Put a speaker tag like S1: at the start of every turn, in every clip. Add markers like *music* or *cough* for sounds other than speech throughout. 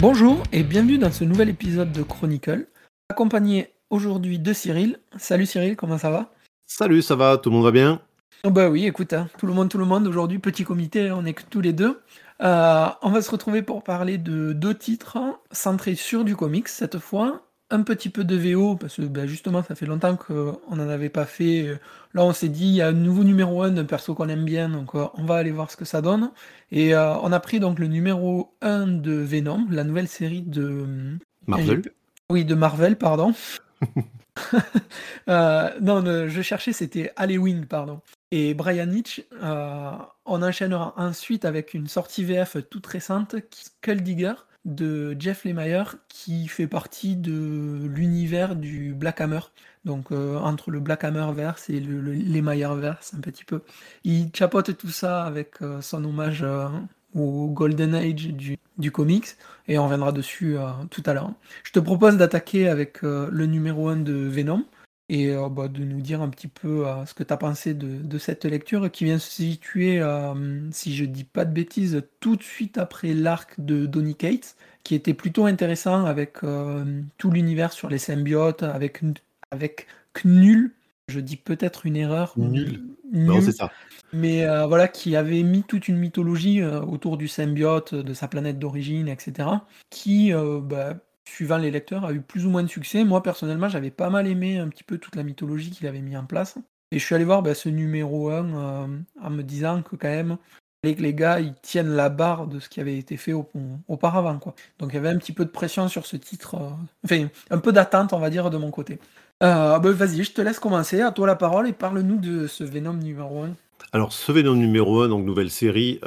S1: Bonjour et bienvenue dans ce nouvel épisode de Chronicle, accompagné aujourd'hui de Cyril. Salut Cyril, comment ça va?
S2: Salut, ça va, tout le monde va bien?
S1: Oh Bah oui, écoute, hein, tout le monde, tout le monde, aujourd'hui, petit comité, on est que tous les deux. Euh, on va se retrouver pour parler de deux titres centrés sur du comics cette fois, un petit peu de VO, parce que bah, justement, ça fait longtemps qu'on n'en avait pas fait. Là, on s'est dit, il y a un nouveau numéro 1 d'un perso qu'on aime bien, donc euh, on va aller voir ce que ça donne. Et euh, on a pris donc le numéro 1 de Venom, la nouvelle série de...
S2: Marvel
S1: Oui, de Marvel, pardon. *laughs* Euh, non, je cherchais, c'était Halloween, pardon. Et Brian Hitch, on enchaînera ensuite avec une sortie VF toute récente, Skull Digger, de Jeff Lemire qui fait partie de l'univers du Black Hammer. Donc euh, entre le Black Hammer verse et le, Lemire verse un petit peu. Il chapote tout ça avec euh, son hommage euh, au Golden Age du, du, comics et on reviendra dessus tout à l'heure. Je te propose d'attaquer avec le numéro 1 de Venom et euh, bah, de nous dire un petit peu euh, ce que tu as pensé de, cette lecture qui vient se situer, euh, si je dis pas de bêtises, tout de suite après l'arc de Donny Cates, qui était plutôt intéressant avec tout l'univers sur les symbiotes, avec, avec Knull, je dis peut-être une erreur.
S2: Nul. Non, c'est ça.
S1: Mais voilà, qui avait mis toute une mythologie autour du symbiote, de sa planète d'origine, etc. Qui, bah, suivant les lecteurs, a eu plus ou moins de succès. Moi, personnellement, j'avais pas mal aimé un petit peu toute la mythologie qu'il avait mis en place. Et je suis allé voir bah, ce numéro 1 euh, en me disant que quand même, les, les gars, ils tiennent la barre de ce qui avait été fait auparavant. Donc il y avait un petit peu de pression sur ce titre. Euh, un peu d'attente, on va dire, de mon côté. Euh, bah, vas-y, je te laisse commencer. À toi la parole et parle-nous de ce Venom numéro 1.
S2: Alors, ce Venom numéro 1, donc nouvelle série,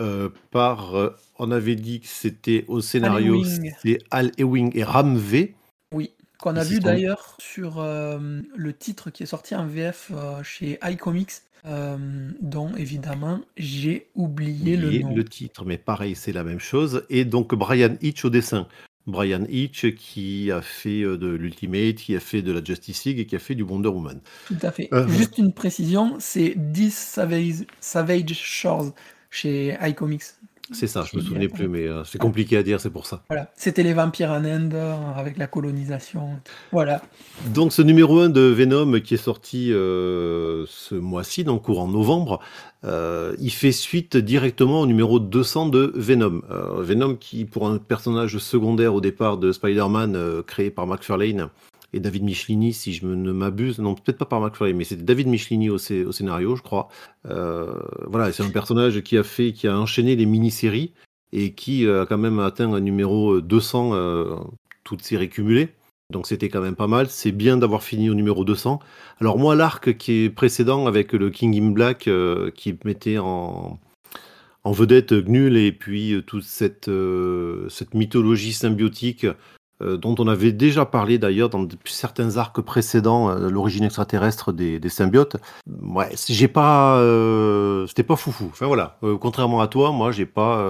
S2: par on avait dit que c'était au scénario, c'est Al Ewing et Ram V.
S1: Oui, qu'on a vu d'ailleurs sur euh, le titre qui est sorti en VF euh, chez iComics, euh, dont évidemment j'ai oublié le nom.
S2: Le titre, mais pareil, c'est la même chose. Et donc Brian Hitch au dessin. Brian Hitch qui a fait de l'Ultimate, qui a fait de la Justice League et qui a fait du Wonder Woman.
S1: Tout à fait. Juste une précision, c'est 10 Savage, Savage Shores chez iComics.
S2: C'est ça, je me souvenais plus, mais euh, c'est compliqué à dire, c'est pour ça.
S1: Voilà, c'était les vampires en Inde avec la colonisation. Voilà.
S2: Donc ce numéro 1 de Venom qui est sorti euh, ce mois-ci, donc courant novembre, euh, il fait suite directement au numéro 200 de Venom. Venom qui, pour un personnage secondaire au départ de Spider-Man créé par McFarlane, et David Michelini, si je ne m'abuse, non, peut-être pas par McFly, mais c'était David Michelini au, scénario, je crois. Euh, voilà, c'est un personnage qui a fait, qui a enchaîné les mini-séries et qui a quand même atteint un numéro 200, euh, toutes séries cumulées. Donc c'était quand même pas mal. C'est bien d'avoir fini au numéro 200. Alors moi, l'arc qui est précédent avec le King in Black euh, qui mettait en, vedette Gnul et puis toute cette mythologie symbiotique euh, dont on avait déjà parlé d'ailleurs dans certains arcs précédents, euh, l'origine extraterrestre des, symbiotes. Ouais, j'ai pas, euh, c'était pas foufou. Enfin voilà, contrairement à toi, moi j'ai pas,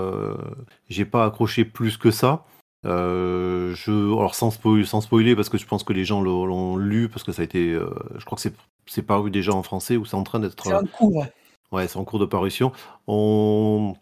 S2: j'ai pas accroché plus que ça. je, alors sans, sans spoiler parce que je pense que les gens l'ont lu parce que ça a été, je crois que c'est, c'est paru déjà en français ou c'est en train d'être.
S1: C'est en cours.
S2: Ouais, c'est en cours de parution. On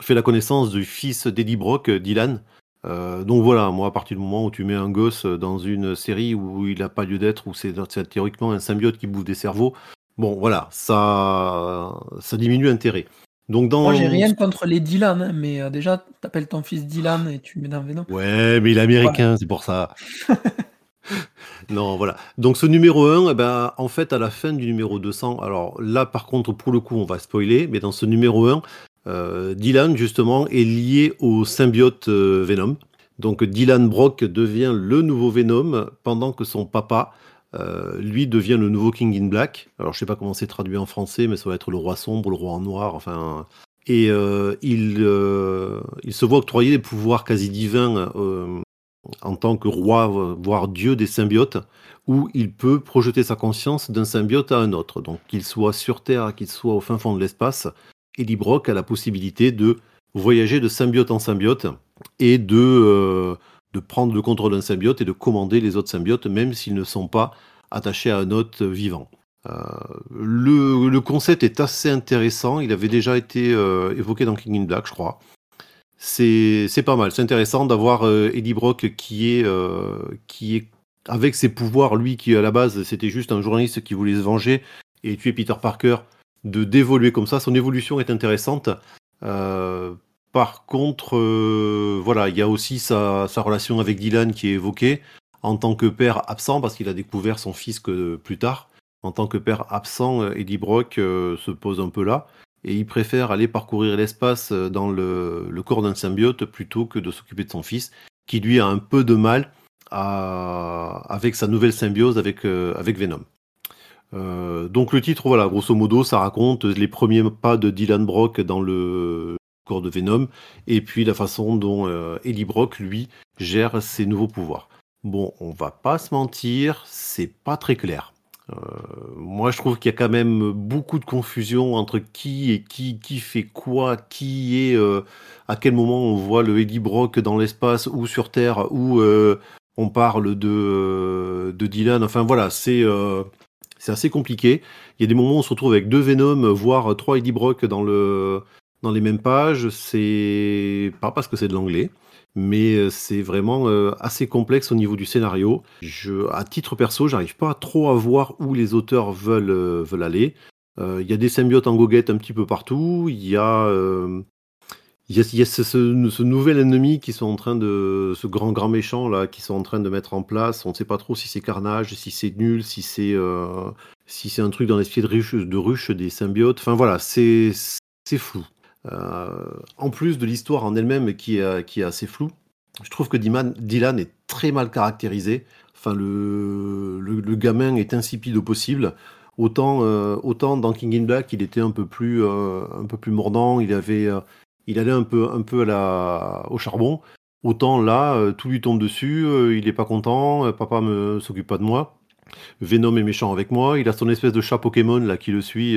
S2: fait la connaissance du fils d'Eddie Brock, Dylan, euh, donc voilà, moi, à partir du moment où tu mets un gosse dans une série où il n'a pas lieu d'être, où c'est théoriquement un symbiote qui bouffe des cerveaux, bon voilà, ça, ça diminue l'intérêt.
S1: Donc dans... Moi, j'ai rien contre les Dylan, hein, mais euh, déjà, t'appelles ton fils Dylan et tu mets dans Venom.
S2: Ouais, mais il est américain, c'est pour ça. *laughs* non, voilà. Donc ce numéro 1, eh ben, en fait, à la fin du numéro 200, alors là, par contre, pour le coup, on va spoiler, mais dans ce numéro 1, euh, Dylan, justement, est lié au symbiote euh, Venom. Donc Dylan Brock devient le nouveau Venom pendant que son papa, euh, lui, devient le nouveau King in Black. Alors je sais pas comment c'est traduit en français, mais ça va être le roi sombre, le roi en noir, enfin... Et il, il se voit octroyer des pouvoirs quasi divins en tant que roi, voire dieu des symbiotes, où il peut projeter sa conscience d'un symbiote à un autre. Donc qu'il soit sur Terre, qu'il soit au fin fond de l'espace, Eddie Brock a la possibilité de voyager de symbiote en symbiote et de, euh, de prendre le contrôle d'un symbiote et de commander les autres symbiotes, même s'ils ne sont pas attachés à un hôte vivant. Euh, le, concept est assez intéressant. Il avait déjà été euh, évoqué dans King in Black, je crois. c'est pas mal. C'est intéressant d'avoir Eddie Brock qui est, qui est avec ses pouvoirs, lui qui à la base c'était juste un journaliste qui voulait se venger et tuer Peter Parker, de d'évoluer comme ça. Son évolution est intéressante. par contre, voilà, il y a aussi sa, relation avec Dylan qui est évoquée en tant que père absent parce qu'il a découvert son fils que plus tard en tant que père absent, euh, Eddie Brock euh, se pose un peu là. Et il préfère aller parcourir l'espace euh, dans le, corps d'un symbiote plutôt que de s'occuper de son fils, qui lui a un peu de mal avec sa nouvelle symbiose avec, avec Venom. Donc le titre, voilà, grosso modo, ça raconte les premiers pas de Dylan Brock dans le corps de Venom, et puis la façon dont Eddie Brock, lui, gère ses nouveaux pouvoirs. Bon, on va pas se mentir, c'est pas très clair. Euh, moi, je trouve qu'il y a quand même beaucoup de confusion entre qui et qui, qui fait quoi, qui est, euh, à quel moment on voit le Eddie Brock dans l'espace ou sur Terre, ou euh, on parle de, de Dylan. Enfin voilà, c'est c'est assez compliqué. Il y a des moments où on se retrouve avec deux Venom, voire trois Eddie Brock dans, le, dans les mêmes pages. C'est pas parce que c'est de l'anglais mais euh, c'est vraiment euh, assez complexe au niveau du scénario. Je, à titre perso, j'arrive pas trop à voir où les auteurs veulent, euh, veulent aller. Il y a des symbiotes en goguette un petit peu partout. Il y a, il y a, ce, nouvel ennemi qui sont en train de, ce grand grand méchant là, qui sont en train de mettre en place. On ne sait pas trop si c'est Carnage, si c'est nul, si c'est, si c'est un truc dans l'esprit de ruche, de ruche des symbiotes. Enfin voilà, c'est, flou. Euh, en plus de l'histoire en elle-même qui est, qui est assez floue, je trouve que Dylan est très mal caractérisé. Enfin, le, le, gamin est insipide au possible. Autant, euh, autant dans King in Black, il était un peu plus, euh, un peu plus mordant, il, avait, il allait un peu, un peu à la, au charbon. Autant là, tout lui tombe dessus, il est pas content, papa ne s'occupe pas de moi. Venom est méchant avec moi, il a son espèce de chat Pokémon là qui le suit,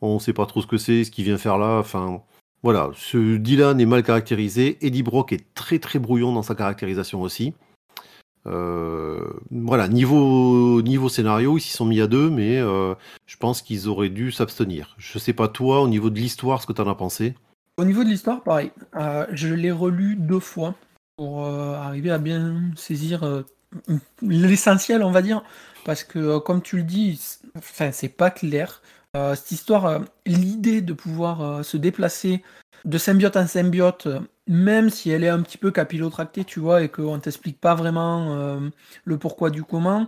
S2: on ne sait pas trop ce que c'est, ce qu'il vient faire là. Enfin, voilà, ce Dylan est mal caractérisé. Eddie Brock est très très brouillon dans sa caractérisation aussi. Euh, voilà, niveau, niveau scénario, ils s'y sont mis à deux, mais euh, je pense qu'ils auraient dû s'abstenir. Je sais pas toi, au niveau de l'histoire, ce que tu en as pensé.
S1: Au niveau de l'histoire, pareil. Euh, je l'ai relu deux fois pour arriver à bien saisir l'essentiel, on va dire. Parce que, comme tu le dis, enfin, c'est pas clair. Euh, cette histoire, euh, l'idée de pouvoir euh, se déplacer de symbiote en symbiote, même si elle est un petit peu capillotractée, tu vois, et qu'on t'explique pas vraiment le pourquoi du comment.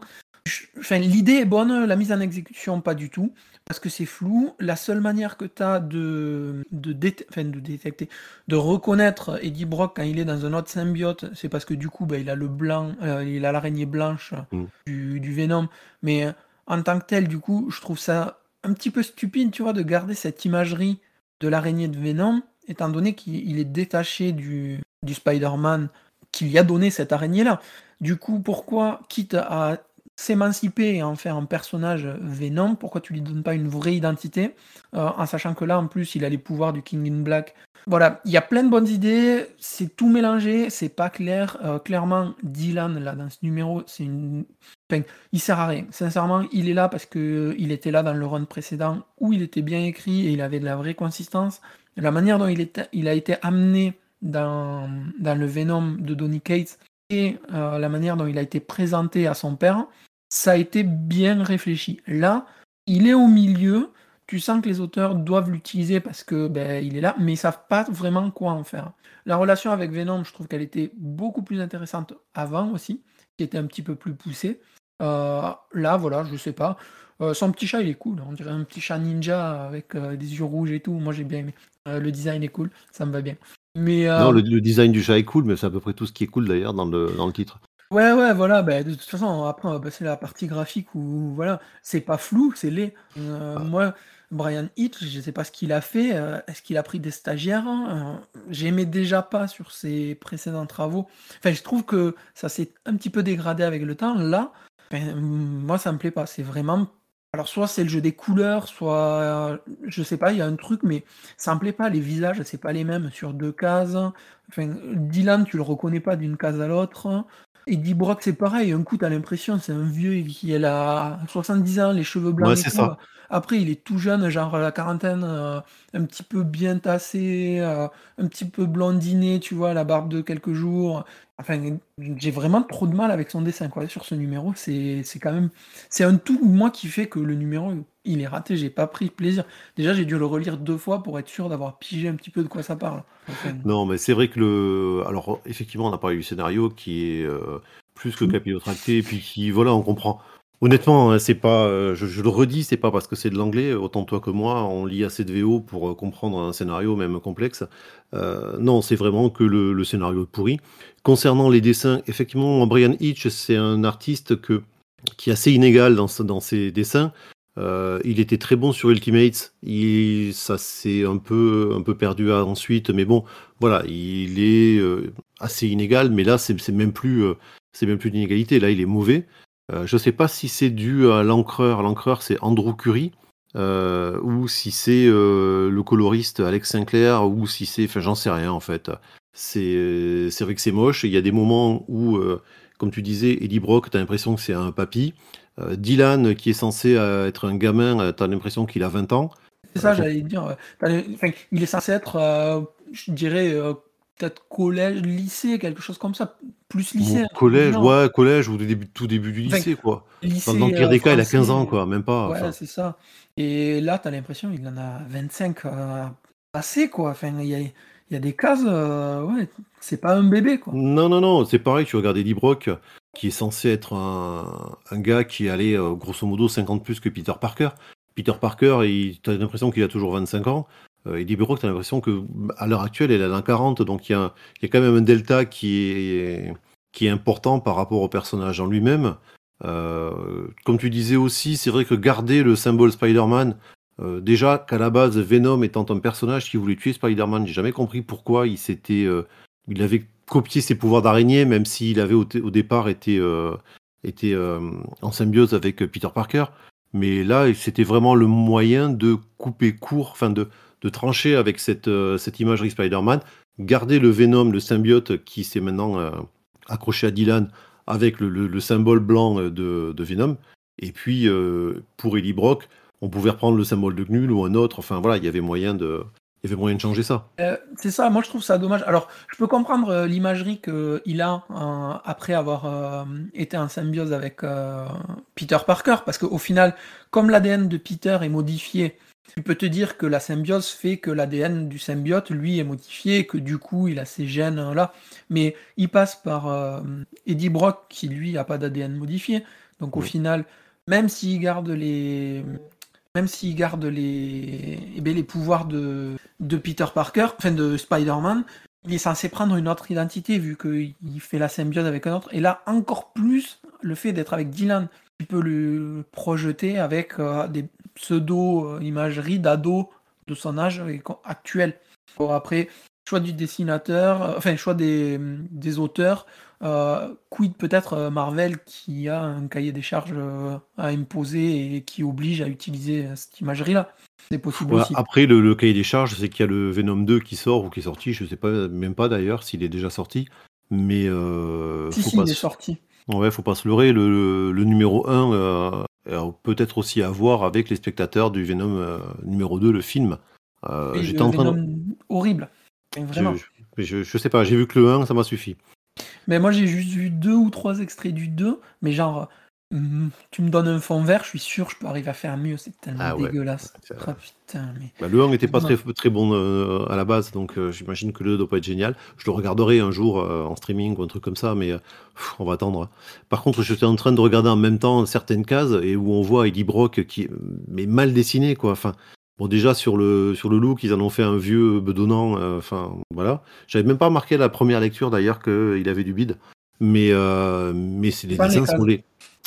S1: Enfin, l'idée est bonne, la mise en exécution, pas du tout, parce que c'est flou. La seule manière que tu as de, de, de, détecter, de reconnaître Eddie Brock quand il est dans un autre symbiote, c'est parce que du coup, bah, il a le blanc, il a l'araignée blanche mm. du, du Venom. Mais en tant que tel, du coup, je trouve ça un petit peu stupide, tu vois, de garder cette imagerie de l'araignée de Venom, étant donné qu'il est détaché du, du Spider-Man qui lui a donné cette araignée-là. Du coup, pourquoi, quitte à s'émanciper et en faire un personnage Venom, pourquoi tu lui donnes pas une vraie identité, euh, en sachant que là, en plus, il a les pouvoirs du King in Black. Voilà, il y a plein de bonnes idées, c'est tout mélangé, c'est pas clair. Euh, clairement, Dylan, là, dans ce numéro, c'est une... Enfin, il sert à rien. Sincèrement, il est là parce que il était là dans le run précédent, où il était bien écrit et il avait de la vraie consistance. La manière dont il, était, il a été amené dans, dans le Venom de Donny Cates, et euh, la manière dont il a été présenté à son père, ça a été bien réfléchi. Là, il est au milieu, tu sens que les auteurs doivent l'utiliser parce que ben, il est là, mais ils savent pas vraiment quoi en faire. La relation avec Venom, je trouve qu'elle était beaucoup plus intéressante avant aussi, qui était un petit peu plus poussée. Euh, là, voilà, je sais pas. Euh, son petit chat, il est cool. On dirait un petit chat ninja avec des yeux rouges et tout. Moi, j'ai bien aimé. le design est cool, ça me va bien.
S2: Non, le, design du chat est cool, mais c'est à peu près tout ce qui est cool d'ailleurs dans le, dans le titre.
S1: Ouais, ouais, voilà, bah, de toute façon, après, c'est la partie graphique où, voilà, c'est pas flou, c'est laid. Euh, ah. Moi, Brian Hitch, je sais pas ce qu'il a fait. Euh, est-ce qu'il a pris des stagiaires hein, euh, J'aimais déjà pas sur ses précédents travaux. Enfin, je trouve que ça s'est un petit peu dégradé avec le temps. Là, ben, moi, ça me plaît pas. C'est vraiment alors soit c'est le jeu des couleurs, soit je sais pas, il y a un truc, mais ça me plaît pas. Les visages, c'est pas les mêmes sur deux cases. Enfin, Dylan, tu le reconnais pas d'une case à l'autre. Eddie Brock, c'est pareil. Un coup, t'as l'impression, c'est un vieux qui a 70 ans, les cheveux blancs.
S2: Ouais,
S1: et
S2: c'est
S1: tout.
S2: ça.
S1: Après, il est tout jeune, genre à la quarantaine, euh, un petit peu bien tassé, euh, un petit peu blondiné, tu vois, la barbe de quelques jours. Enfin, j'ai vraiment trop de mal avec son dessin, quoi. Sur ce numéro, c'est c'est quand même. C'est un tout, moi, qui fait que le numéro, il est raté. J'ai pas pris plaisir. Déjà, j'ai dû le relire deux fois pour être sûr d'avoir pigé un petit peu de quoi ça parle.
S2: Non, mais c'est vrai que le. Alors, effectivement, on a parlé du scénario qui est euh, plus que
S1: Mm.
S2: capillotracté, et puis qui, voilà, on comprend. Honnêtement, hein, c'est pas. euh, je, je le redis, c'est pas parce que c'est de l'anglais, autant toi que moi, on lit assez de VO pour euh, comprendre un scénario, même complexe. Euh, non, c'est vraiment que le, le scénario est pourri. Concernant les dessins, effectivement, Brian Hitch, c'est un artiste que, qui est assez inégal dans, dans ses dessins. Euh, il était très bon sur Ultimates, il, ça s'est un peu, perdu ensuite, mais bon, voilà, il est euh, assez inégal, mais là, c'est même plus, euh, c'est même plus d'inégalité. Là, il est mauvais. Je sais pas si c'est dû à l'encreur. L'encreur, c'est Andrew Curry, ou si c'est le coloriste Alex Sinclair, ou si c'est, enfin, j'en sais rien en fait. C'est, vrai que c'est moche. Il y a des moments où, comme tu disais, Eddie Brock, t'as l'impression que c'est un papy. Euh, Dylan, qui est censé euh, être un gamin, euh, t'as l'impression qu'il a 20 ans.
S1: c'est ça, j'allais dire. enfin, il est censé être, je dirais, peut-être collège, lycée, quelque chose comme ça. Plus lycée. Du
S2: collège, ouais, collège ou début, tout début du
S1: Enfin,
S2: lycée, quoi. Dans,
S1: lycée
S2: dans le pire des cas, il a 15 ans, quoi, même pas.
S1: Ouais, c'est ça. Et là, t'as l'impression qu'il en a 25 euh, passés, quoi. Enfin, il y a, il y a des cases, euh, ouais, c'est pas un bébé, quoi.
S2: non, non, non, c'est pareil, tu regardes Eddie Brock, qui est censé être un, gars qui allait euh, grosso modo 50 plus que Peter Parker. Peter Parker, il, t'as l'impression qu'il a toujours 25 ans. Euh, Eddie Brock, t'as l'impression que à l'heure actuelle, il en a 40, donc il y a, quand même un delta qui est, est important par rapport au personnage en lui-même. Euh, comme tu disais aussi, c'est vrai que garder le symbole Spider-Man, euh, déjà qu'à la base, Venom étant un personnage qui voulait tuer Spider-Man, j'ai jamais compris pourquoi il s'était, il avait copié ses pouvoirs d'araignée, même s'il avait au, départ été, euh, été euh, en symbiose avec Peter Parker. Mais là, c'était vraiment le moyen de couper court, enfin de, de trancher avec cette, euh, cette imagerie Spider-Man, garder le Venom, le symbiote qui s'est maintenant euh, accroché à Dylan avec le, le- le symbole blanc euh, de, de Venom. Et puis, euh, pour Ellie Brock, on pouvait reprendre le symbole de Gnull ou un autre. Enfin, voilà, il y avait moyen de, il y avait moyen de changer ça.
S1: Euh, c'est ça, moi je trouve ça dommage. Alors, je peux comprendre euh, l'imagerie qu'il a euh, après avoir été en symbiose avec Peter Parker, parce qu'au final, comme l'ADN de Peter est modifié, tu peux te dire que la symbiose fait que l'ADN du symbiote, lui, est modifié, et que du coup, il a ces gènes euh, là. Mais il passe par Eddie Brock, qui lui a pas d'ADN modifié. Donc au
S2: Oui.
S1: final, même s'il garde les, même s'il garde les, eh bien, les pouvoirs de, de Peter Parker, enfin de Spider-Man, il est censé prendre une autre identité vu qu'il fait la symbiose avec un autre. Et là, encore plus, le fait d'être avec Dylan, tu peux le projeter avec euh, des pseudo-imageries d'ados de son âge actuel. Après, choix du dessinateur, euh, enfin, choix des, des auteurs. Euh, quid peut-être euh, Marvel qui a un cahier des charges euh, à imposer et qui oblige à utiliser euh, cette imagerie-là? C'est possible
S2: Ouais,
S1: aussi.
S2: après, le, le cahier des charges, c'est qu'il y a le Venom 2 qui sort ou qui est sorti. Je sais pas, même pas d'ailleurs s'il est déjà sorti. Mais euh,
S1: si,
S2: faut
S1: si,
S2: pas
S1: il est
S2: se-
S1: sorti.
S2: Ouais, faut pas se leurrer. Le, le- le numéro 1 euh, a peut-être aussi à voir avec les spectateurs du Venom numéro 2, le film. J'étais en train de...
S1: Horrible. Vraiment.
S2: Je, je, je sais pas, j'ai vu que le 1, ça m'a suffi.
S1: Mais moi, j'ai juste vu deux ou trois extraits du 2, mais genre, hum, tu me donnes un fond vert, je suis sûr, je peux arriver à faire mieux. C'est tellement
S2: Ah ouais.
S1: dégueulasse. Ah, putain, mais.
S2: Bah, le 1 n'était pas
S1: Ouais.
S2: très, très bon euh, à la base, donc euh, j'imagine que le 2 doit pas être génial. Je le regarderai un jour euh, en streaming ou un truc comme ça, mais pff, on va attendre. Par contre, j'étais en train de regarder en même temps certaines cases et où on voit Eddie Brock qui est mais mal dessiné, quoi. Enfin, bon, déjà sur le, sur le look, ils en ont fait un vieux bedonnant. euh, Enfin, voilà. J'avais même pas remarqué à la première lecture d'ailleurs qu'il avait du bide, mais, euh, mais c'est les dessins sont laids.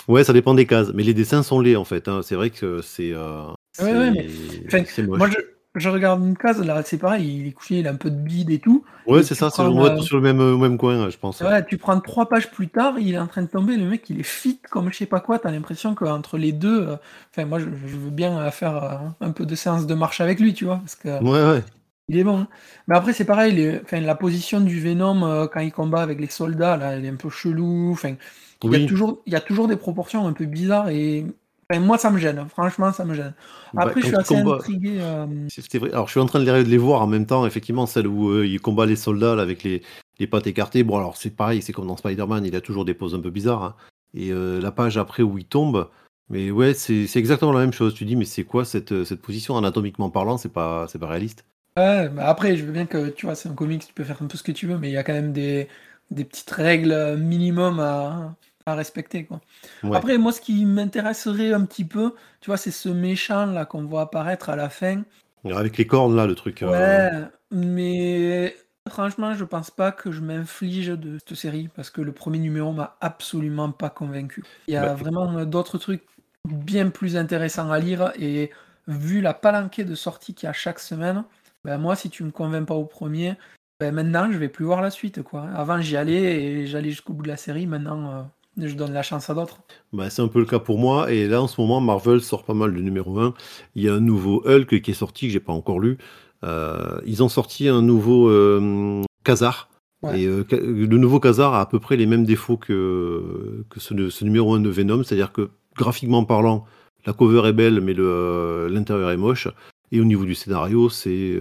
S2: Ouais, ça dépend des cases, mais les dessins sont laids en fait. hein. C'est vrai que c'est. euh,
S1: Ouais, ouais, mais-
S2: c'est-
S1: Enfin. Moi, je, je regarde une case, là, c'est pareil, il est couché, il a un peu de bide et tout.
S2: Ouais, c'est ça, c'est on sur le même, coin, je pense.
S1: Ouais, tu prends trois pages plus tard, il est en train de tomber, le mec il est fit comme je sais pas quoi, t'as l'impression qu'entre les deux, euh, enfin moi je, je veux bien faire euh, un peu de séance de marche avec lui, tu vois, parce que
S2: Ouais, ouais.
S1: Il est bon. hein. Mais après, c'est pareil, les- enfin, la position du Venom euh, quand il combat avec les soldats, là, elle est un peu chelou. Enfin, il y, a
S2: Oui.
S1: toujours, il y a toujours des proportions un peu bizarres et enfin, moi, ça me gêne. Franchement, ça me gêne.
S2: Bah,
S1: Après, je suis assez
S2: combat-
S1: intrigué. euh,
S2: C'est vrai. Alors, je suis en train de les, de les voir en même temps, effectivement, celle où euh, il combat les soldats là, avec les, les pattes écartées. Bon, alors, c'est pareil, c'est comme dans Spider-Man, il a toujours des poses un peu bizarres. hein. Et euh, la page après où il tombe, mais ouais, c'est exactement la même chose. Tu dis, mais c'est quoi cette, cette position? Anatomiquement parlant C'est pas, pas réaliste.
S1: Ouais, mais après, je veux bien que tu vois, c'est un comics, tu peux faire un peu ce que tu veux, mais il y a quand même des, des petites règles minimum à, à respecter, quoi.
S2: Ouais.
S1: Après, moi, ce qui m'intéresserait un petit peu, tu vois, c'est ce méchant là qu'on voit apparaître à la fin.
S2: Avec les cornes là, le truc. euh,
S1: Ouais, mais franchement, je pense pas que je m'inflige de cette série parce que le premier numéro m'a absolument pas convaincu. Il y a
S2: Bah,
S1: vraiment d'autres trucs bien plus intéressants à lire et vu la palanquée de sorties qu'il y a chaque semaine, ben moi, si tu me convaincs pas au premier, ben maintenant, je vais plus voir la suite, quoi. Avant, j'y allais et j'allais jusqu'au bout de la série. Maintenant, euh, je donne la chance à d'autres.
S2: Bah, c'est un peu le cas pour moi. Et là, en ce moment, Marvel sort pas mal de numéro 1. Il y a un nouveau Hulk qui est sorti, que j'ai pas encore lu. Euh, ils ont sorti un nouveau euh, Khazar.
S1: Ouais.
S2: Et euh, le nouveau Khazar a à peu près les mêmes défauts que, que ce, ce numéro 1 de Venom. C'est-à-dire que graphiquement parlant, la cover est belle, mais le, euh, l'intérieur est moche. Et au niveau du scénario, c'est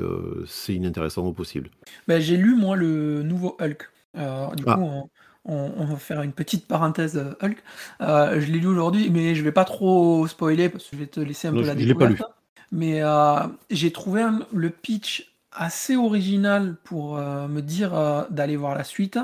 S2: c'est inintéressant au possible.
S1: Ben, j'ai lu, moi, le nouveau Hulk. Du
S2: Ah.
S1: coup, on, on- on va faire une petite parenthèse euh, Hulk. Euh, je l'ai lu aujourd'hui, mais je vais pas trop spoiler parce que je vais te laisser un
S2: Non,
S1: peu la
S2: l'ai pas
S1: découverte. Mais euh, j'ai trouvé un- le pitch assez original pour euh, me dire d'aller voir la suite.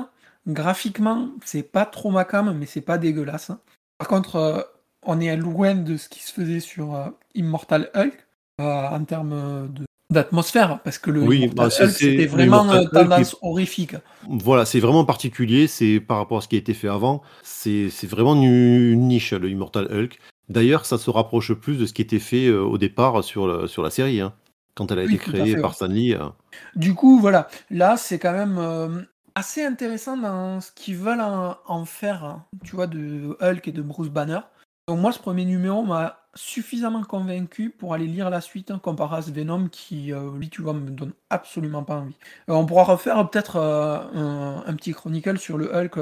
S1: Graphiquement, c'est pas trop ma cam, mais c'est pas dégueulasse. Par contre, on est loin de ce qui se faisait sur Immortal Hulk en termes de d'atmosphère parce que le
S2: Oui,
S1: Immortal
S2: bah,
S1: c'était vraiment euh, tendance horrifique.
S2: Voilà, c'est vraiment particulier, c'est par rapport à ce qui a été fait avant, c'est vraiment une, niche, le Immortal Hulk. D'ailleurs, ça se rapproche plus de ce qui était fait euh, au départ sur, le- sur la série, hein, quand elle a
S1: Oui,
S2: été créée
S1: fait,
S2: par
S1: ouais.
S2: Stan Lee. euh.
S1: Du coup, voilà, là, c'est quand même euh, assez intéressant dans ce qu'ils veulent en, en faire, hein, tu vois, de Hulk et de Bruce Banner. Donc moi, ce premier numéro m'a suffisamment convaincu pour aller lire la suite, hein, comparé à ce Venom qui, euh, lui, tu vois, me donne absolument pas envie. Euh, on pourra refaire peut-être euh, un, un petit chronicle sur le Hulk,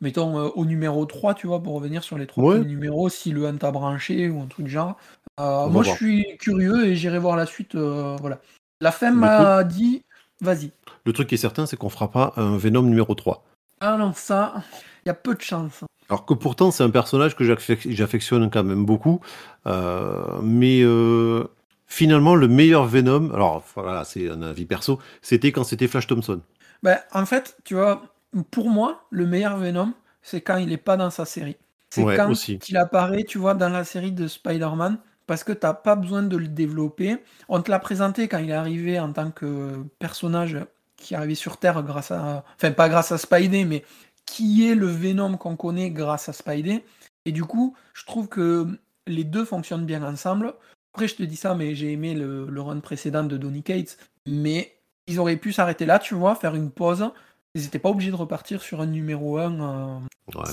S1: mettons au numéro 3, tu vois, pour revenir sur les trois
S2: Ouais.
S1: numéros, si le Hunt a branché ou un truc genre. Moi, je suis curieux et j'irai voir la suite, voilà. La fin
S2: Le
S1: m'a dit, vas-y.
S2: Le truc qui est certain, c'est qu'on fera pas un Venom numéro 3.
S1: Ah non, ça, il y a peu de chance.
S2: Alors que pourtant, c'est un personnage que j'affec- j'affectionne quand même beaucoup. euh, mais euh, finalement, le meilleur Venom, alors voilà, c'est un avis perso, c'était quand c'était Flash Thompson.
S1: Ben, en fait, tu vois, pour moi, le meilleur Venom, c'est quand il n'est pas dans sa série. C'est
S2: Ouais,
S1: quand
S2: aussi.
S1: il apparaît, tu vois, dans la série de Spider-Man, parce que t'as pas besoin de le développer. On te l'a présenté quand il est arrivé en tant que personnage qui est arrivé sur Terre grâce à... Enfin, pas grâce à Spidey, mais qui est le Venom qu'on connaît grâce à Spidey. Et du coup, je trouve que les deux fonctionnent bien ensemble. Après, je te dis ça, mais j'ai aimé le, le run précédent de Donny Cates. Mais ils auraient pu s'arrêter là, tu vois, faire une pause. Ils n'étaient pas obligés de repartir sur un numéro 1. euh,
S2: Ouais,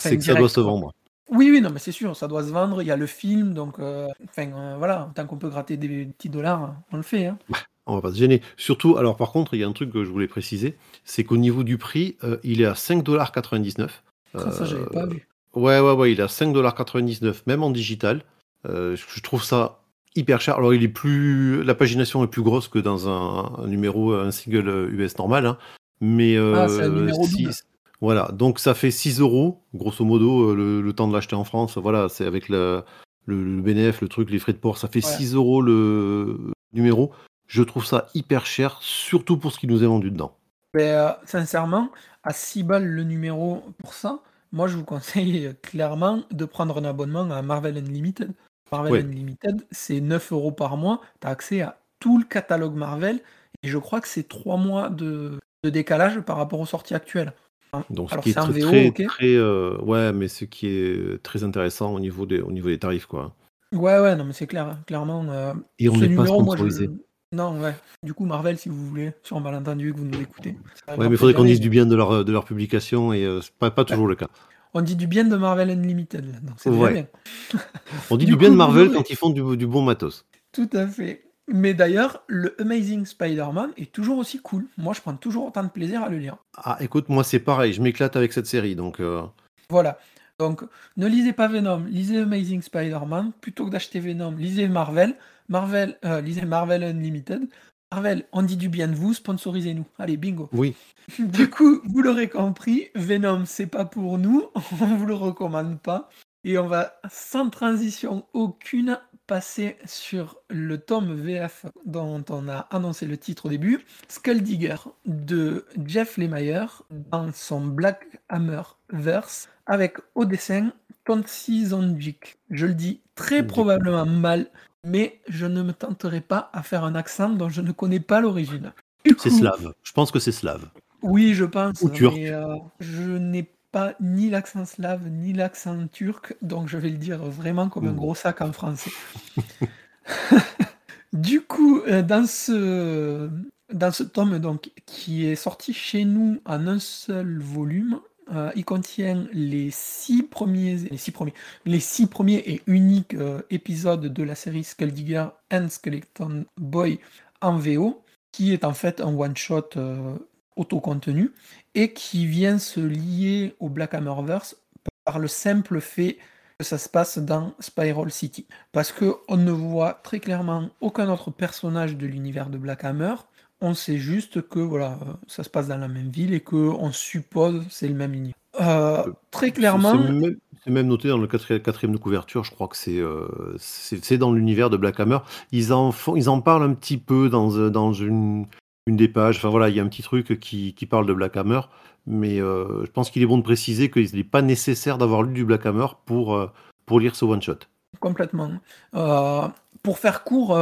S2: c'est que- ça doit se vendre.
S1: Oui, oui, non, mais c'est sûr, ça doit se vendre. Il y a le film, donc, euh, enfin, euh, voilà, tant qu'on peut gratter des petits dollars, on le fait. hein. *laughs*
S2: On va pas se gêner. Surtout, alors par contre, il y a un truc que je voulais préciser, c'est qu'au niveau du prix, euh, il est à 5,99$.
S1: Ça, ça, j'avais pas vu.
S2: Ouais, ouais, ouais, il est à 5,99$, même en digital. Euh, je trouve ça hyper cher. Alors, il est plus, la pagination est plus grosse que dans un, un numéro, un single euh, US normal, hein. mais
S1: Ah, c'est un
S2: euh,
S1: numéro
S2: si- voilà, donc ça fait 6 euros, grosso modo, euh, le, le temps de l'acheter en France. Voilà, c'est avec le, le, le BNF, le truc, les frais de port, ça fait
S1: Ouais.
S2: 6 euros le numéro. Je trouve ça hyper cher, surtout pour ce qui nous est vendu dedans.
S1: Mais euh, sincèrement, à 6 balles le numéro pour ça, moi je vous conseille *laughs* clairement de prendre un abonnement à Marvel Unlimited. Marvel
S2: Ouais.
S1: Unlimited, c'est 9 euros par mois. Tu as accès à tout le catalogue Marvel. Et je crois que c'est 3 mois de, de décalage par rapport aux sorties actuelles. Hein.
S2: Donc, ce
S1: Alors
S2: qui est
S1: c'est en
S2: très,
S1: VO,
S2: très,
S1: ok
S2: très, euh, ouais, mais ce qui est très intéressant au niveau des, au niveau des tarifs, quoi.
S1: Ouais, ouais, non, mais c'est clair, hein, clairement. euh,
S2: Et on
S1: ce
S2: n'est pas
S1: numéro, moi, je-
S2: sponsorisé.
S1: Non, ouais. Du coup, Marvel, si vous voulez, sur un malentendu que vous nous écoutez.
S2: Ouais, mais il faudrait qu'on dise du bien de leur, de leur publication et euh, c'est pas, pas toujours le cas.
S1: On dit du bien de Marvel Unlimited, là, donc c'est
S2: Ouais.
S1: bien.
S2: On dit *laughs*
S1: Du
S2: du bien de Marvel quand ils font du, du bon matos.
S1: Tout à fait. Mais d'ailleurs, le Amazing Spider-Man est toujours aussi cool. Moi, je prends toujours autant de plaisir à le lire.
S2: Ah, écoute, moi c'est pareil, je m'éclate avec cette série, donc. Euh.
S1: Voilà. Donc, ne lisez pas Venom, lisez Amazing Spider-Man. Plutôt que d'acheter Venom, lisez Marvel. Marvel, euh, lisez Marvel Unlimited. Marvel, on dit du bien de vous, sponsorisez-nous. Allez, bingo.
S2: Oui. *laughs*
S1: Du coup, vous l'aurez compris, Venom, c'est pas pour nous. *laughs* On vous le recommande pas. Et on va, sans transition aucune, passer sur le tome VF dont on a annoncé le titre au début, Skull Digger de Jeff Lemire dans son Black Hammer verse avec au dessin Tonsi Zonjik. Je le dis très probablement mal, mais je ne me tenterai pas à faire un accent dont je ne connais pas l'origine.
S2: C'est slave. Je pense que c'est slave.
S1: Oui, je pense. Mais, euh, je n'ai pas ni l'accent slave ni l'accent turc, donc je vais le dire vraiment comme un gros sac en français. *laughs* du coup, euh, dans ce, dans ce tome donc, qui est sorti chez nous en un seul volume, euh, il contient les six premiers, les six premiers, et uniques euh, épisodes de la série Skulldigger and Skeleton Boy en VO, qui est en fait un one-shot autocontenu et qui vient se lier au Black Hammerverse par le simple fait que ça se passe dans Spiral City. Parce qu'on ne voit très clairement aucun autre personnage de l'univers de Black Hammer. On sait juste que voilà, ça se passe dans la même ville et qu'on suppose c'est le même univers. Euh, très clairement.
S2: C'est même, noté dans le quatrième, de couverture, je crois que euh, c'est dans l'univers de Black Hammer. Ils en, font, ils en parlent un petit peu dans, dans une, une des pages. Enfin voilà, il y a un petit truc qui, parle de Black Hammer, mais euh, je pense qu'il est bon de préciser qu'il n'est pas nécessaire d'avoir lu du Black Hammer pour, euh, pour lire ce one-shot.
S1: Complètement. Euh, pour faire court,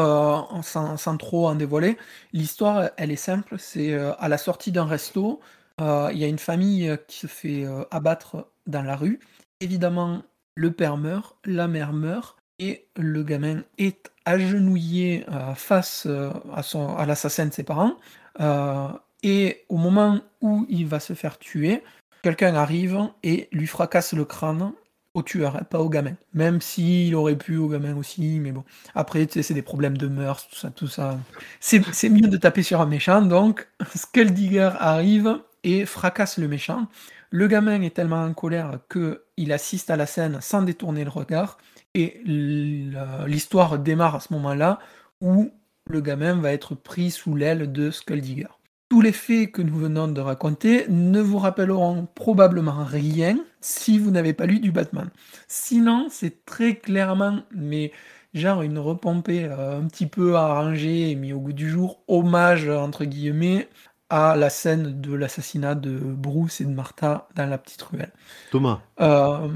S1: sans, trop en dévoiler, l'histoire, elle est simple. C'est à la sortie d'un resto, il y a une famille qui se fait abattre dans la rue. Évidemment, le père meurt, la mère meurt, et le gamin est agenouillé face à, son, à l'assassin de ses parents. Euh, et au moment où il va se faire tuer, quelqu'un arrive et lui fracasse le crâne au tueur, hein, pas au gamin. Même s'il aurait pu au gamin aussi, mais bon. Après, tu sais, c'est des problèmes de mœurs, tout ça, tout ça. C'est, mieux de taper sur un méchant, donc *laughs* Skulldigger arrive et fracasse le méchant. Le gamin est tellement en colère qu'il assiste à la scène sans détourner le regard, et l'histoire démarre à ce moment-là où le gamin va être pris sous l'aile de Skulldigger. Tous les faits que nous venons de raconter ne vous rappelleront probablement rien si vous n'avez pas lu du Batman. Sinon, c'est très clairement, mais genre une repompée euh, un petit peu arrangée et mis au goût du jour, hommage entre guillemets à la scène de l'assassinat de Bruce et de Martha dans la petite ruelle.
S2: Thomas. Euh,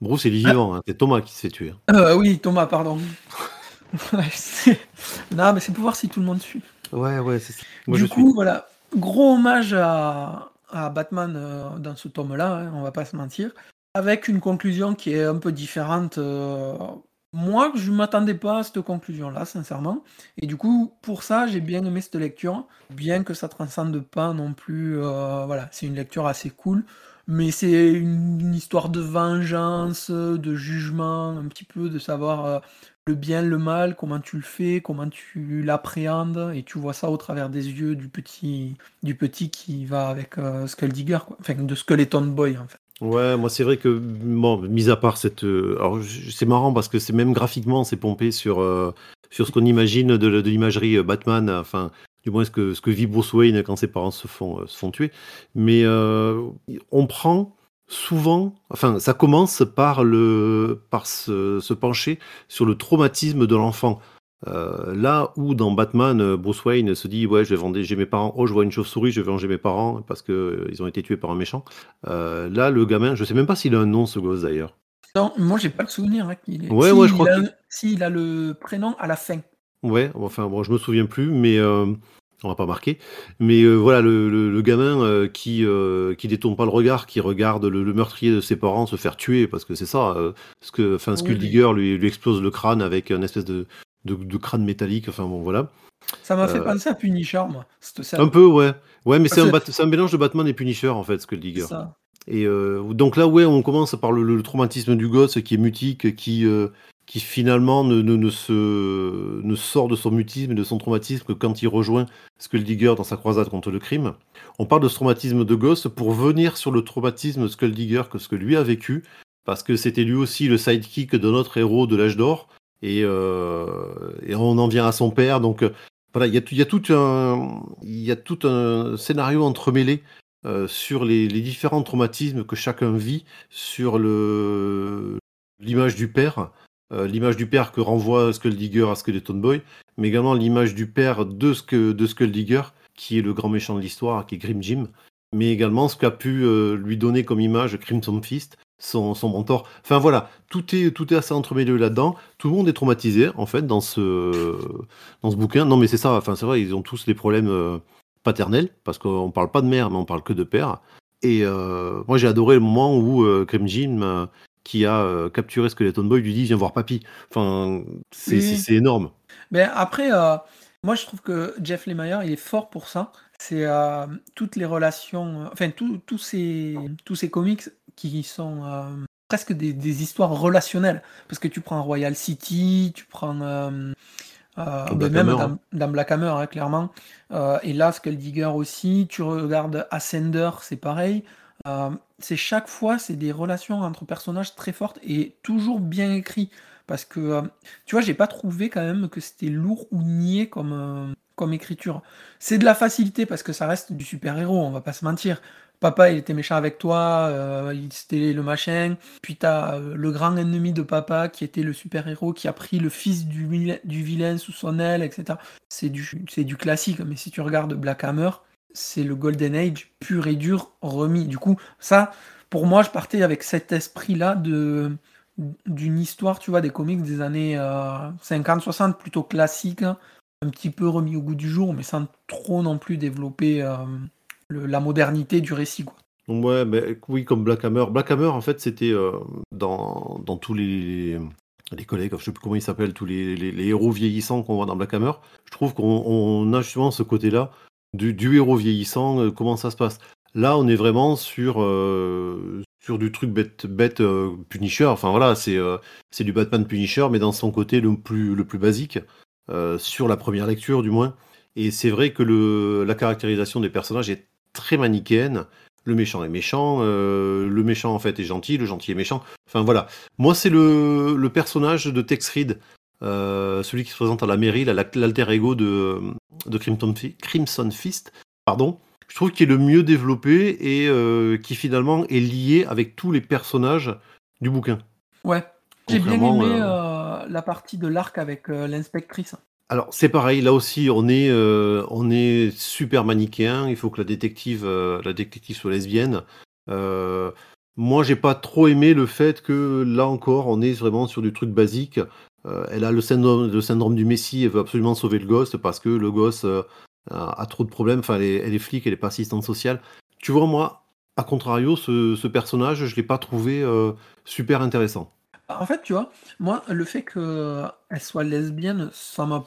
S2: Bruce, est vivant, hein. c'est Thomas qui se fait tuer.
S1: Euh, oui, Thomas, pardon. *laughs* non, mais c'est pour voir si tout le monde suit.
S2: Ouais, ouais, c'est ça.
S1: du coup, voilà, gros hommage à, Batman euh, dans ce tome-là, hein, on va pas se mentir, avec une conclusion qui est un peu différente. Euh, moi, je ne m'attendais pas à cette conclusion-là, sincèrement. Et du coup, pour ça, j'ai bien aimé cette lecture, bien que ça transcende pas non plus. Euh, voilà, c'est une lecture assez cool mais c'est une, histoire de vengeance, de jugement, un petit peu de savoir le bien, le mal, comment tu le fais, comment tu l'appréhendes, et tu vois ça au travers des yeux du petit, du petit qui va avec euh, Skulldigger, quoi. enfin de Skeleton Boy.
S2: Ouais, moi c'est vrai que, bon, mis à part cette. Euh, c'est marrant parce que c'est même graphiquement, c'est pompé sur, euh, ce qu'on imagine de, l'imagerie Batman, enfin, du moins ce que, ce que vit Bruce Wayne quand ses parents se font, se font tuer. Mais on prend souvent, enfin, ça commence par, le, par se, pencher sur le traumatisme de l'enfant. Euh, là où dans Batman, euh, Bruce Wayne se dit ouais je vais venger mes parents, oh je vois une chauve-souris, je vais venger mes parents parce qu'ils euh, ils ont été tués par un méchant. là le gamin, je sais même pas s'il a un nom ce gosse d'ailleurs.
S1: Non, moi j'ai pas le souvenir hein, qu'il
S2: Ouais, ouais, je crois
S1: Si, il a le prénom à la fin.
S2: Ouais, enfin bon, je me souviens plus, mais on va pas marquer. Mais euh, voilà, le, gamin euh, qui euh, qui détourne pas le regard, qui regarde le, meurtrier de ses parents se faire tuer, parce que c'est ça. ce que, enfin, lui, lui explose le crâne avec une espèce de, de, crâne métallique. Enfin bon, voilà.
S1: Ça m'a fait penser à Punisher, moi.
S2: Un peu, ouais. Ouais, mais c'est un, un, mélange de Batman et Punisher, en fait, Skuldigger. Ça. Et donc là, ouais, on commence par le, traumatisme du gosse qui est mutique, qui qui finalement ne, sort de son mutisme et de son traumatisme que quand il rejoint Skulldigger dans sa croisade contre le crime. On parle de ce traumatisme de gosse pour venir sur le traumatisme Skulldigger que ce que lui a vécu, parce que c'était lui aussi le sidekick de notre héros de l'âge d'or, et, euh, on en vient à son père. Donc voilà, il y a, tout un, scénario entremêlé euh, sur les, différents traumatismes que chacun vit, sur l'image du père, euh, l'image du père que renvoie Skulldigger à Skeleton Boy, mais également l'image du père de, Sk de Skulldigger, qui est le grand méchant de l'histoire, qui est Grim Jim, mais également ce qu'a pu euh, lui donner comme image Crimson Fist, son, mentor. Enfin voilà, tout est, tout est assez entremêlé là-dedans. Tout le monde est traumatisé, en fait, dans ce, dans ce bouquin. Non, mais c'est ça, enfin, c'est vrai, ils ont tous des problèmes euh, paternels, parce qu'on parle pas de mère, mais on parle que de père. Et moi, j'ai adoré le moment où Grim Jim qui a euh, capturé Skeleton Boy lui dit viens voir papy. Enfin, c'est énorme.
S1: Mais après, euh, moi je trouve que Jeff Lemire il est fort pour ça. C'est euh, toutes les relations, enfin tous ces, tous ces comics qui sont presque des, des, histoires relationnelles. Parce que tu prends Royal City, tu prends ben même dans, dans, Black Hammer, hein, clairement. et là, Skulldigger aussi. Tu regardes Ascender, c'est pareil. Euh, c'est chaque fois, c'est des relations entre personnages très fortes et toujours bien écrits. Parce que, euh, tu vois, j'ai pas trouvé quand même que c'était lourd ou niais comme, euh, comme écriture. C'est de la facilité parce que ça reste du super-héros, on va pas se mentir. Papa, il était méchant avec toi, c'était le machin. Puis t'as le grand ennemi de papa qui était le super-héros qui a pris le fils du, du vilain sous son aile, etc. C'est du, c'est du classique, mais si tu regardes Black Hammer, c'est le Golden Age pur et dur remis. Du coup, ça, pour moi, je partais avec cet esprit-là de d'une histoire, tu vois, des comics des années 50-60, euh, plutôt classique, hein. un petit peu remis au goût du jour, mais sans trop non plus développer euh, la modernité du récit.
S2: Ouais, mais oui, comme Black Hammer. Black Hammer, en fait, c'était euh, dans, dans tous les, les collègues, je sais plus comment ils s'appellent, tous les, les, héros vieillissants qu'on voit dans Black Hammer. Je trouve qu'on a justement ce côté-là du, héros vieillissant, euh, comment ça se passe? Là, on est vraiment sur, euh, sur du truc bête, bête euh, Punisher. Enfin voilà, c'est du Batman Punisher, mais dans son côté le plus, le plus basique, sur la première lecture du moins. Et c'est vrai que le, la caractérisation des personnages est très manichéenne. Le méchant est méchant, le méchant en fait est gentil, le gentil est méchant. Enfin voilà. Moi, c'est le, le personnage de Tex Reed euh, celui qui se présente à la mairie, l'alter ego de, de Crimson, Fist, pardon, je trouve qu'il est le mieux développé et euh, qui finalement est lié avec tous les personnages du bouquin.
S1: Ouais, j'ai bien aimé euh, la partie de l'arc avec l'inspectrice.
S2: Alors c'est pareil, là aussi on est, on est super manichéen, il faut que la détective, la détective soit lesbienne. moi j'ai pas trop aimé le fait que là encore on est vraiment sur du truc basique. Euh, elle a le syndrome, du Messie, elle veut absolument sauver le gosse parce que le gosse euh, a trop de problèmes. Enfin, elle est, flic, elle est pas assistante sociale. Tu vois, moi, à contrario, ce, personnage, je l'ai pas trouvé euh, super intéressant.
S1: En fait, tu vois, moi, le fait qu'elle soit lesbienne, ça m'a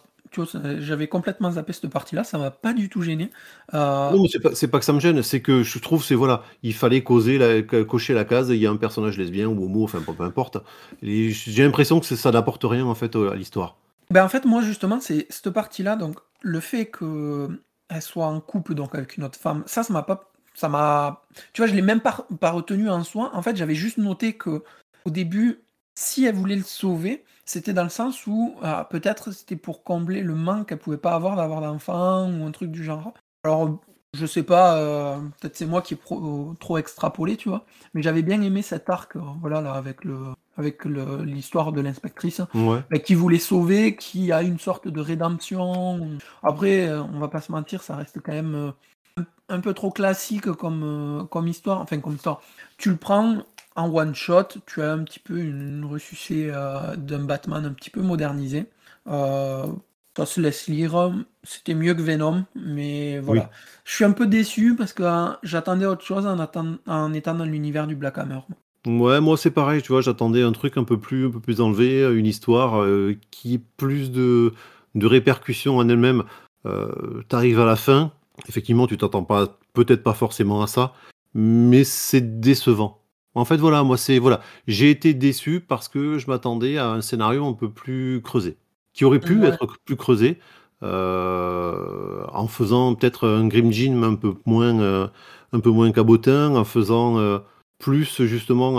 S1: j'avais complètement zappé cette partie-là, ça m'a pas du tout gêné.
S2: Euh, non, c'est pas, pas, que ça me gêne, c'est que je trouve, c'est voilà, il fallait causer la, cocher la case, il y a un personnage lesbien ou homo, enfin peu importe. J'ai l'impression que ça n'apporte rien en fait à l'histoire.
S1: Ben en fait, moi justement, c'est cette partie-là, donc le fait qu'elle soit en couple donc avec une autre femme, ça, ça m'a pas, ça m'a, tu vois, je l'ai même pas, pas retenu en soi. En fait, j'avais juste noté que au début, si elle voulait le sauver, c'était dans le sens où ah, peut-être c'était pour combler le manque qu'elle pouvait pas avoir d'avoir d'enfants ou un truc du genre. Alors je sais pas, euh, peut-être c'est moi qui ai trop extrapolé, tu vois, mais j'avais bien aimé cet arc, euh, voilà, là, avec le avec l'histoire de l'inspectrice, qui voulait sauver, qui a une sorte de rédemption. Après, euh, on va pas se mentir, ça reste quand même un, peu trop classique comme, comme histoire, enfin comme histoire. Tu le prends, en one shot, tu as un petit peu une, ressuscité euh, d'un Batman un petit peu modernisé. Euh, ça se laisse lire. C'était mieux que Venom, mais voilà. Je suis un peu déçu parce que hein, j'attendais autre chose en, en étant dans l'univers du Black Hammer.
S2: Ouais, moi c'est pareil, tu vois, j'attendais un truc un peu plus, un peu plus enlevé, une histoire euh, qui ait plus de, de répercussions en elle-même. T'arrives à la fin, effectivement, tu t'attends pas, peut-être pas forcément à ça, mais c'est décevant. En fait, voilà, moi, c'est voilà, j'ai été déçu parce que je m'attendais à un scénario un peu plus creusé, qui aurait pu
S1: Ouais.
S2: être plus creusé, heu, en faisant peut-être un Grim Gym un peu moins, heu, un peu moins cabotin, en faisant, heu, plus justement,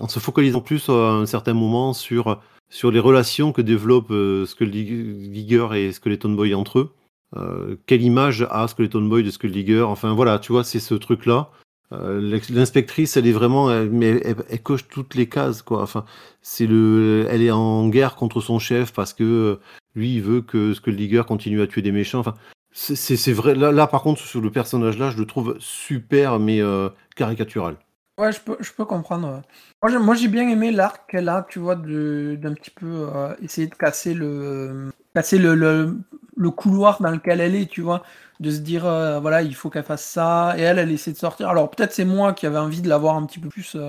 S2: en se focalisant plus à un certain moment sur, sur les relations que développent, Skull Digger et Skeleton Boy entre eux. Quelle image a Skeleton Boy de Skull Digger? Enfin voilà, tu vois? C'est ce truc-là. L'ex l'inspectrice, elle est vraiment, elle mais elle coche toutes les cases, quoi. Enfin, c'est le elle est en guerre contre son chef parce que, heu, lui, il veut que Skull Digger continue à tuer des méchants. Enfin, c'est vrai. Là par contre, sur le personnage-là, je le trouve super, mais heu, caricatural.
S1: Ouais, je peux je peux comprendre. Moi j'ai bien aimé l'arc qu'elle a, tu vois, d'un petit peu, essayer de casser le casser le le couloir dans lequel elle est, tu vois? De se dire, heu, voilà, il faut qu'elle fasse ça et elle, elle essaie de sortir. Alors peut-être c'est moi qui avais envie de la voir un petit peu plus, heu,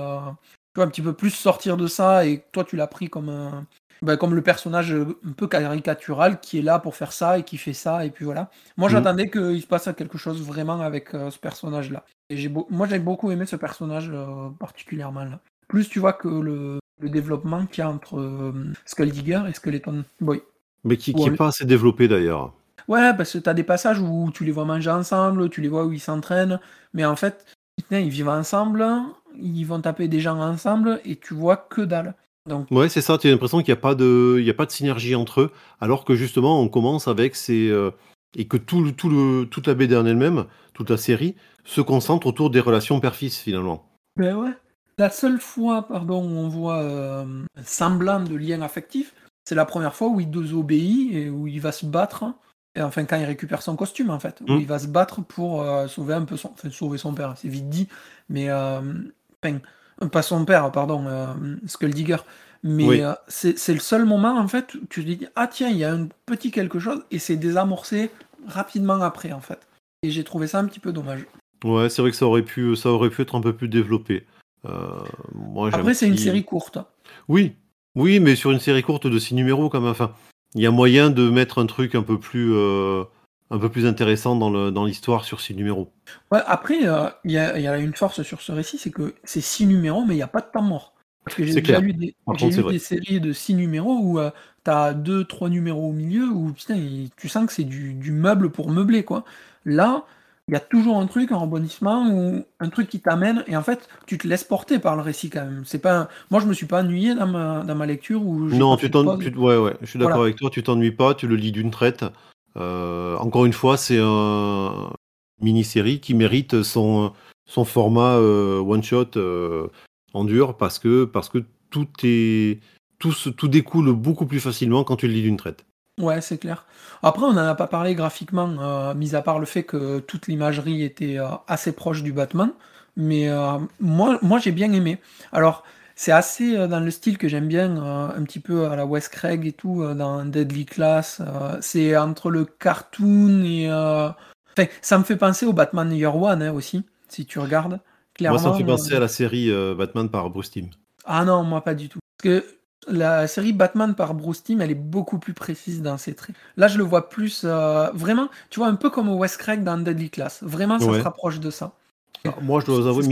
S1: tu vois, un petit peu plus sortir de ça et toi tu l'as pris comme un bah, comme le personnage, un peu caricatural qui est là pour faire ça et qui fait ça et puis voilà. Moi
S2: Mmh.
S1: j'attendais qu'il se passe quelque chose vraiment avec, ce personnage-là et j'ai beau moi j'ai beaucoup aimé ce personnage, particulièrement là. Plus tu vois que le le développement qu'il y a entre, Skull Digger et Skeleton Boy.
S2: Mais qui
S1: Où
S2: qui
S1: on
S2: est pas assez développé d'ailleurs.
S1: ouais, parce que tu as des passages où tu les vois manger ensemble, tu les vois où ils s'entraînent, mais en fait, putain, ils vivent ensemble, ils vont taper des gens ensemble et tu vois que dalle. Donc
S2: Ouais, c'est ça, tu as l'impression qu'il y a pas de il y a pas de synergie entre eux, alors que justement on commence avec ces, heu et que tout le tout le toute la BD en elle-même, toute la série, se concentre autour des relations père-fils finalement.
S1: beh, ouais. La seule fois, pardon, où on voit, un semblant de lien affectif, c'est la première fois où il désobéit et où il va se battre et enfin quand il récupère son costume en fait, où
S2: Mmh.
S1: il va se battre pour, heu, sauver un peu son enfin sauver son père, c'est vite dit, mais enfin, euh, pas son père, pardon, hem, Skull Digger, mais
S2: Oui.
S1: c'est le seul moment en fait où tu te dis: «Ah tiens, il y a un petit quelque chose» et c'est désamorcé rapidement après en fait et j'ai trouvé ça un petit peu dommage.
S2: Ouais, c'est vrai que ça aurait pu ça aurait pu être un peu plus développé. Moi
S1: Après c'est une série courte.
S2: oui, oui, mais sur une série courte de 6 numéros quand même, enfin, il y a moyen de mettre un truc un peu plus, heu, un peu plus intéressant dans le dans l'histoire sur 6 numéros.
S1: Ouais, après, heu, il y y a une force sur ce récit, c'est que c'est 6 numéros, mais il y a pas de temps mort. Parce que j'ai
S2: C'est
S1: déjà
S2: clair.
S1: lu des
S2: contre,
S1: lu des séries de 6 numéros où, heu, tu as 2-3 numéros au milieu où putain, tu sens que c'est du du meuble pour meubler, quoi. Là, il y a toujours un truc, un rebondissement ou un truc qui t'amène et en fait, tu te laisses porter par le récit quand même. C'est pas moi je me suis pas ennuyé dans ma dans ma lecture où j'ai
S2: Non, tu
S1: fait de
S2: t'en
S1: pause.
S2: tu ouais, ouais, je suis d'accord
S1: Voilà.
S2: avec toi, tu t'ennuies pas, tu le lis d'une traite. Heu, encore une fois, c'est un mini-série qui mérite son, son format, heu, one shot, heu, en dur parce que parce que tout est tout tout découle beaucoup plus facilement quand tu le lis d'une traite.
S1: Ouais, c'est clair. Après, on n'en a pas parlé graphiquement, heu, mis à part le fait que toute l'imagerie était, heu, assez proche du Batman, mais heu, moi moi j'ai bien aimé. Alors, c'est assez, dans le style que j'aime bien, un petit peu à la Wes Craig et tout, dans Deadly Class, c'est entre le cartoon et enfin, ça me fait penser au Batman Year One, hein, aussi, si tu regardes,
S2: Moi, ça me
S1: clairement,
S2: fait penser à la série, Batman par Bruce Timm.
S1: ah non, moi pas du tout. Parce que la série Batman par Bruce Timm, elle est beaucoup plus précise dans ses traits. Là, je le vois plus, heu, vraiment, tu vois, un peu comme Wes Craig dans Deadly Class. Vraiment, ça se rapproche de ça.
S2: Alors moi, je dois avouer,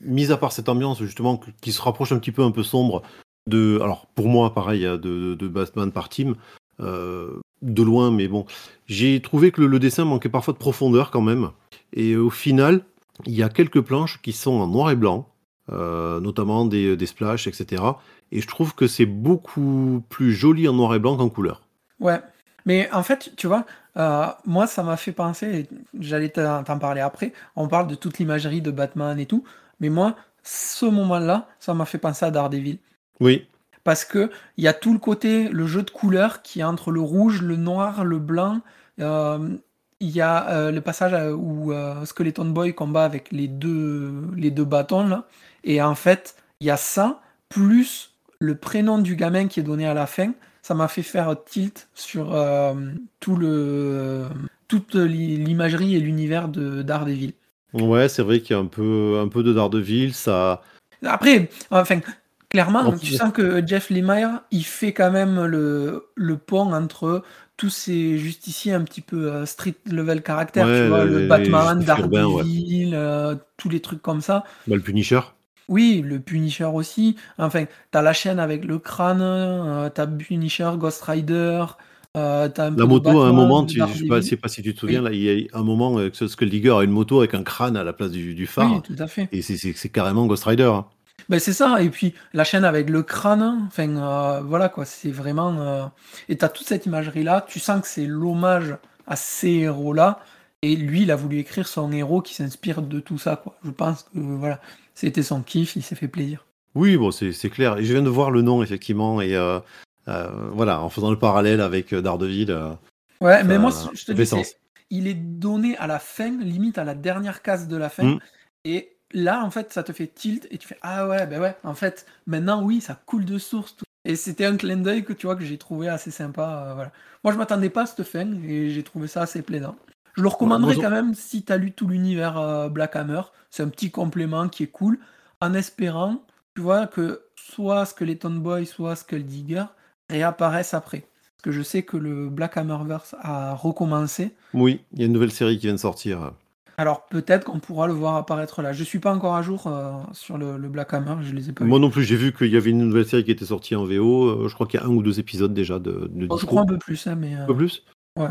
S2: mis à part cette ambiance justement qui se rapproche un petit peu un peu sombre de alors pour moi pareil, hein, de de Batman par Tim, heu, de loin, mais bon, j'ai trouvé que le le dessin manquait parfois de profondeur quand même et au final, il y a quelques planches qui sont en noir et blanc, notamment des, des splashes et cetera et je trouve que c'est beaucoup plus joli en noir et blanc qu'en couleur.
S1: Ouais, mais en fait, tu vois, heu, moi, ça m'a fait penser j'allais t'en parler après. On parle de toute l'imagerie de Batman et tout, mais moi, ce moment-là, ça m'a fait penser à Daredevil.
S2: Oui,
S1: Parce que il y a tout le côté, le jeu de couleurs qui est entre le rouge, le noir, le blanc. Hem, il y a, heu, le passage, où, Skeleton Boy combat avec les 2 les 2 bâtons là et en fait, il y a ça, plus le prénom du gamin qui est donné à la fin. Ça m'a fait faire tilt sur, hem, tout le toute l'i l'imagerie et l'univers de Daredevil.
S2: ouais, c'est vrai qu'il y a un peu un peu de Daredevil, ça
S1: Après, enfin,
S2: en
S1: clairement, tu sens que Jeff Lemire, il fait quand même le le pont entre tous ces justiciers un petit peu, heu, street level caractère, tu vois? Le Batman,
S2: ouais.
S1: Daredevil, heu, tous les trucs comme ça.
S2: Bah, le Punisher.
S1: Oui, le Punisher aussi. Enfin, t'as la chaîne avec le crâne, euh, t'as Punisher, Ghost Rider, euh, t'as un
S2: La moto, à un moment, tu, je sais
S1: Daredevil.
S2: sais pas si tu te souviens,
S1: Oui,
S2: là, il y a un moment, euh, que Skull Digger a une moto avec un crâne à la place du, du
S1: oui,
S2: phare,
S1: tout à fait.
S2: et c'est carrément Ghost Rider. hein.
S1: Ben c'est ça, et puis la chaîne avec le crâne, enfin euh, voilà quoi, c'est vraiment. euh, Et t'as toute cette imagerie-là, tu sens que c'est l'hommage à ces héros-là, et lui, il a voulu écrire son héros qui s'inspire de tout ça, quoi. Je pense que voilà, c'était son kiff, il s'est fait plaisir.
S2: Oui, bon, c'est clair. Et je viens de voir le nom, effectivement, et euh, euh, voilà, en faisant le parallèle avec euh, Daredevil, euh,
S1: Ouais, mais moi, je te dis, il est donné à la fin, limite à la dernière case de la fin,
S2: Mm.
S1: et là, en fait, ça te fait tilt, et tu fais, ah ouais, ben ouais, en fait, maintenant, oui, ça coule de source. tout. Et c'était un clin d'œil que tu vois que j'ai trouvé assez sympa. voilà. Moi, je m'attendais pas à cette fin, et j'ai trouvé ça assez plaisant. Je le recommanderais quand même si tu as lu tout l'univers euh, Black Hammer. C'est un petit complément qui est cool, en espérant, tu vois, que soit Skeleton Boy, soit Skull Digger réapparaissent après. Parce que je sais que le Black Hammerverse a recommencé.
S2: oui, il y a une nouvelle série qui vient de sortir.
S1: Alors peut-être qu'on pourra le voir apparaître là. Je suis pas encore à jour euh, sur le, le Black Hammer, je les ai pas
S2: Moi
S1: vus.
S2: non plus, j'ai vu qu'il y avait une nouvelle série qui était sortie en VO. euh, Je crois qu'il y a un ou deux épisodes déjà de, de
S1: je crois un peu plus, hein, mais
S2: Un peu plus?
S1: ouais.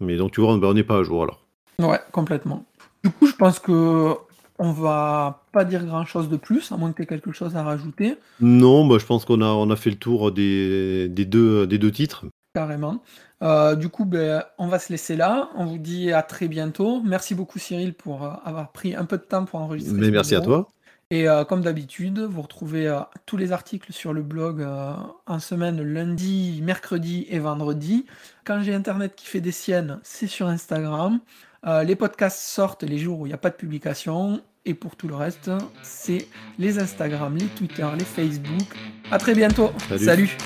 S2: Mais donc, tu vois, on n'est pas à jour alors.
S1: Ouais, complètement. Du coup, je pense que on va pas dire grand chose de plus, à moins que tu aies quelque chose à rajouter,
S2: Non, bah, je pense qu'on a, on a fait le tour des, des, deux, des deux titres.
S1: carrément. Euh, du coup, ben, on va se laisser là. On vous dit à très bientôt. Merci beaucoup Cyril pour euh, avoir pris un peu de temps pour enregistrer
S2: Mais merci à toi.
S1: Et euh, comme d'habitude, vous retrouvez euh, tous les articles sur le blog euh, en semaine lundi, mercredi et vendredi. Quand j'ai Internet qui fait des siennes, c'est sur Instagram. Les podcasts sortent les jours où il n'y a pas de publication. Et pour tout le reste, c'est les Instagram, les Twitter, les Facebook. À très bientôt.
S2: Salut.
S1: Salut.